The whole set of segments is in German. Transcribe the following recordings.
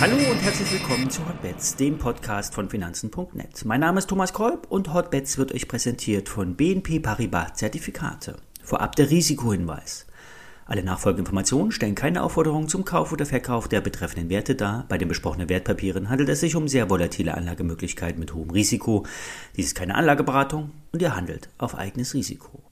Hallo und herzlich willkommen zu Hotbets, dem Podcast von Finanzen.net. Mein Name ist Thomas Kolb und Hotbets wird euch präsentiert von BNP Paribas Zertifikate. Vorab der Risikohinweis. Alle nachfolgenden Informationen stellen keine Aufforderung zum Kauf oder Verkauf der betreffenden Werte dar. Bei den besprochenen Wertpapieren handelt es sich um sehr volatile Anlagemöglichkeiten mit hohem Risiko. Dies ist keine Anlageberatung und ihr handelt auf eigenes Risiko.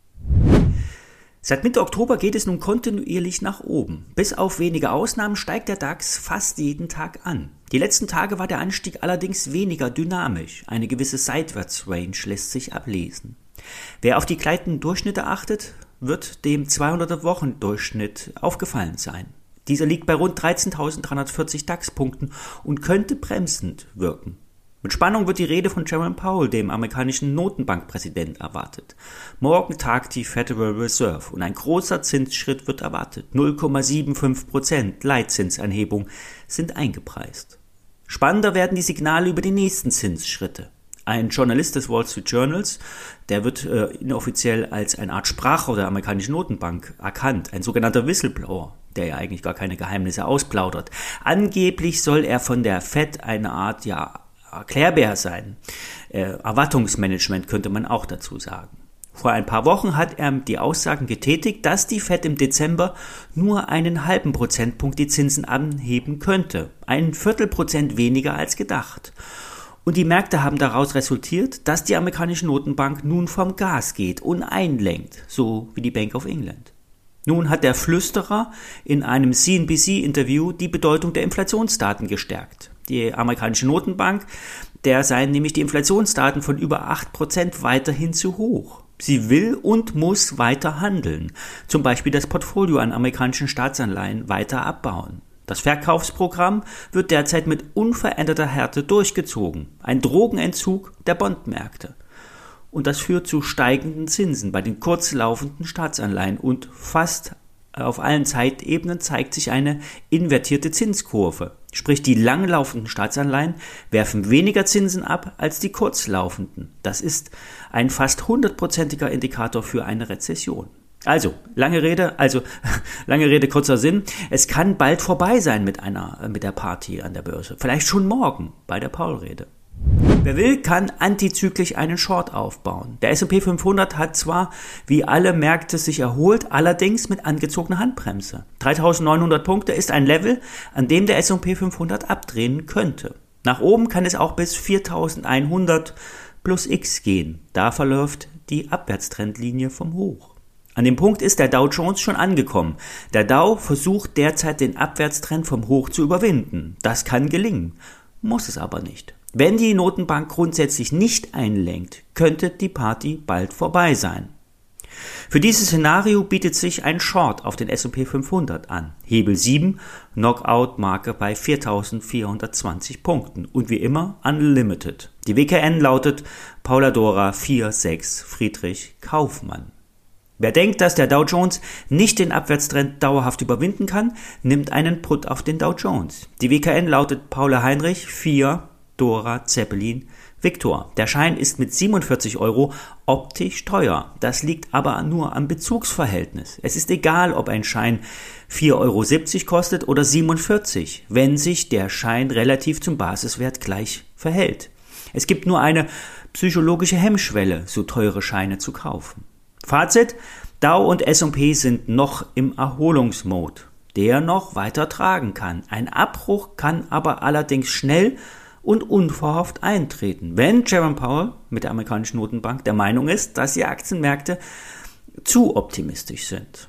Seit Mitte Oktober geht es nun kontinuierlich nach oben. Bis auf wenige Ausnahmen steigt der DAX fast jeden Tag an. Die letzten Tage war der Anstieg allerdings weniger dynamisch. Eine gewisse Seitwärtsrange lässt sich ablesen. Wer auf die gleitenden Durchschnitte achtet, wird dem 200-Wochen-Durchschnitt aufgefallen sein. Dieser liegt bei rund 13.340 DAX-Punkten und könnte bremsend wirken. Mit Spannung wird die Rede von Jerome Powell, dem amerikanischen Notenbankpräsident, erwartet. Morgen tagt die Federal Reserve und ein großer Zinsschritt wird erwartet. 0,75 Prozent Leitzinsanhebung sind eingepreist. Spannender werden die Signale über die nächsten Zinsschritte. Ein Journalist des Wall Street Journals, der wird äh, inoffiziell als eine Art Sprachrohr der amerikanischen Notenbank erkannt, ein sogenannter Whistleblower, der ja eigentlich gar keine Geheimnisse ausplaudert. Angeblich soll er von der Fed eine Art ja erklärbar sein. Äh, Erwartungsmanagement könnte man auch dazu sagen. Vor ein paar Wochen hat er die Aussagen getätigt, dass die Fed im Dezember nur einen halben Prozentpunkt die Zinsen anheben könnte. Ein Viertelprozent weniger als gedacht. Und die Märkte haben daraus resultiert, dass die amerikanische Notenbank nun vom Gas geht und einlenkt, so wie die Bank of England. Nun hat der Flüsterer in einem CNBC-Interview die Bedeutung der Inflationsdaten gestärkt die amerikanische Notenbank, der seien nämlich die Inflationsdaten von über 8% weiterhin zu hoch. Sie will und muss weiter handeln, zum Beispiel das Portfolio an amerikanischen Staatsanleihen weiter abbauen. Das Verkaufsprogramm wird derzeit mit unveränderter Härte durchgezogen, ein Drogenentzug der Bondmärkte. Und das führt zu steigenden Zinsen bei den kurzlaufenden Staatsanleihen und fast auf allen Zeitebenen zeigt sich eine invertierte Zinskurve. Sprich, die langlaufenden Staatsanleihen werfen weniger Zinsen ab als die kurzlaufenden. Das ist ein fast hundertprozentiger Indikator für eine Rezession. Also, lange Rede, also lange Rede, kurzer Sinn. Es kann bald vorbei sein mit einer, mit der Party an der Börse. Vielleicht schon morgen bei der Paul-Rede. Wer will, kann antizyklisch einen Short aufbauen. Der S&P 500 hat zwar wie alle Märkte sich erholt, allerdings mit angezogener Handbremse. 3900 Punkte ist ein Level, an dem der S&P 500 abdrehen könnte. Nach oben kann es auch bis 4100 plus X gehen. Da verläuft die Abwärtstrendlinie vom Hoch. An dem Punkt ist der Dow Jones schon angekommen. Der Dow versucht derzeit den Abwärtstrend vom Hoch zu überwinden. Das kann gelingen, muss es aber nicht. Wenn die Notenbank grundsätzlich nicht einlenkt, könnte die Party bald vorbei sein. Für dieses Szenario bietet sich ein Short auf den S&P 500 an. Hebel 7, Knockout-Marke bei 4420 Punkten und wie immer Unlimited. Die WKN lautet Paula Dora 46 Friedrich Kaufmann. Wer denkt, dass der Dow Jones nicht den Abwärtstrend dauerhaft überwinden kann, nimmt einen Put auf den Dow Jones. Die WKN lautet Paula Heinrich 4 Dora Zeppelin Victor. Der Schein ist mit 47 Euro optisch teuer. Das liegt aber nur am Bezugsverhältnis. Es ist egal, ob ein Schein 4,70 Euro kostet oder 47, wenn sich der Schein relativ zum Basiswert gleich verhält. Es gibt nur eine psychologische Hemmschwelle, so teure Scheine zu kaufen. Fazit, Dow und S&P sind noch im Erholungsmod, der noch weiter tragen kann. Ein Abbruch kann aber allerdings schnell und unverhofft eintreten, wenn Jerome Powell mit der amerikanischen Notenbank der Meinung ist, dass die Aktienmärkte zu optimistisch sind.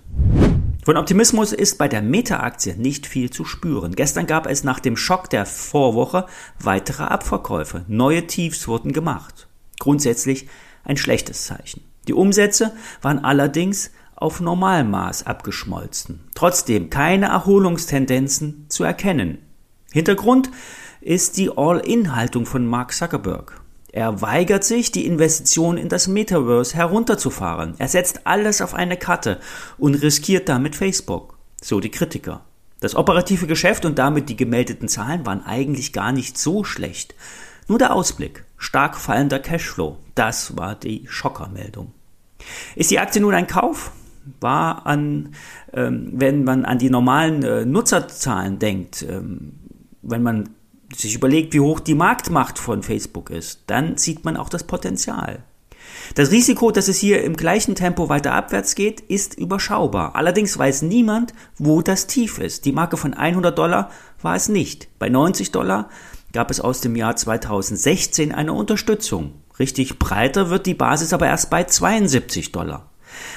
Von Optimismus ist bei der Meta-Aktie nicht viel zu spüren. Gestern gab es nach dem Schock der Vorwoche weitere Abverkäufe. Neue Tiefs wurden gemacht. Grundsätzlich ein schlechtes Zeichen. Die Umsätze waren allerdings auf Normalmaß abgeschmolzen. Trotzdem keine Erholungstendenzen zu erkennen. Hintergrund ist die All-In-Haltung von Mark Zuckerberg. Er weigert sich, die Investition in das Metaverse herunterzufahren. Er setzt alles auf eine Karte und riskiert damit Facebook. So die Kritiker. Das operative Geschäft und damit die gemeldeten Zahlen waren eigentlich gar nicht so schlecht. Nur der Ausblick. Stark fallender Cashflow. Das war die Schockermeldung. Ist die Aktie nun ein Kauf? war an, ähm, wenn man an die normalen äh, Nutzerzahlen denkt, ähm, wenn man sich überlegt, wie hoch die Marktmacht von Facebook ist, dann sieht man auch das Potenzial. Das Risiko, dass es hier im gleichen Tempo weiter abwärts geht, ist überschaubar. Allerdings weiß niemand, wo das Tief ist. Die Marke von 100 Dollar war es nicht. Bei 90 Dollar gab es aus dem Jahr 2016 eine Unterstützung. Richtig breiter wird die Basis aber erst bei 72 Dollar.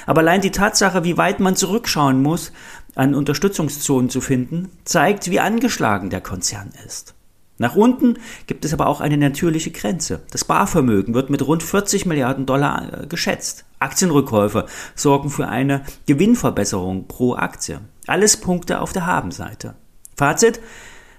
Aber allein die Tatsache, wie weit man zurückschauen muss, an Unterstützungszonen zu finden, zeigt, wie angeschlagen der Konzern ist. Nach unten gibt es aber auch eine natürliche Grenze. Das Barvermögen wird mit rund 40 Milliarden Dollar äh, geschätzt. Aktienrückkäufe sorgen für eine Gewinnverbesserung pro Aktie. Alles Punkte auf der Habenseite. Fazit,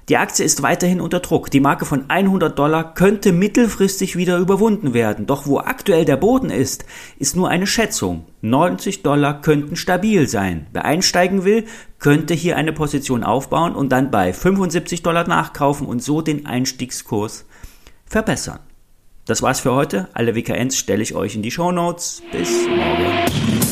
die Aktie ist weiterhin unter Druck. Die Marke von 100 Dollar könnte mittelfristig wieder überwunden werden. Doch wo aktuell der Boden ist, ist nur eine Schätzung. 90 Dollar könnten stabil sein. Wer einsteigen will, könnte hier eine Position aufbauen und dann bei 75 Dollar nachkaufen und so den Einstiegskurs verbessern. Das war's für heute. Alle WKNs stelle ich euch in die Show Notes. Bis morgen.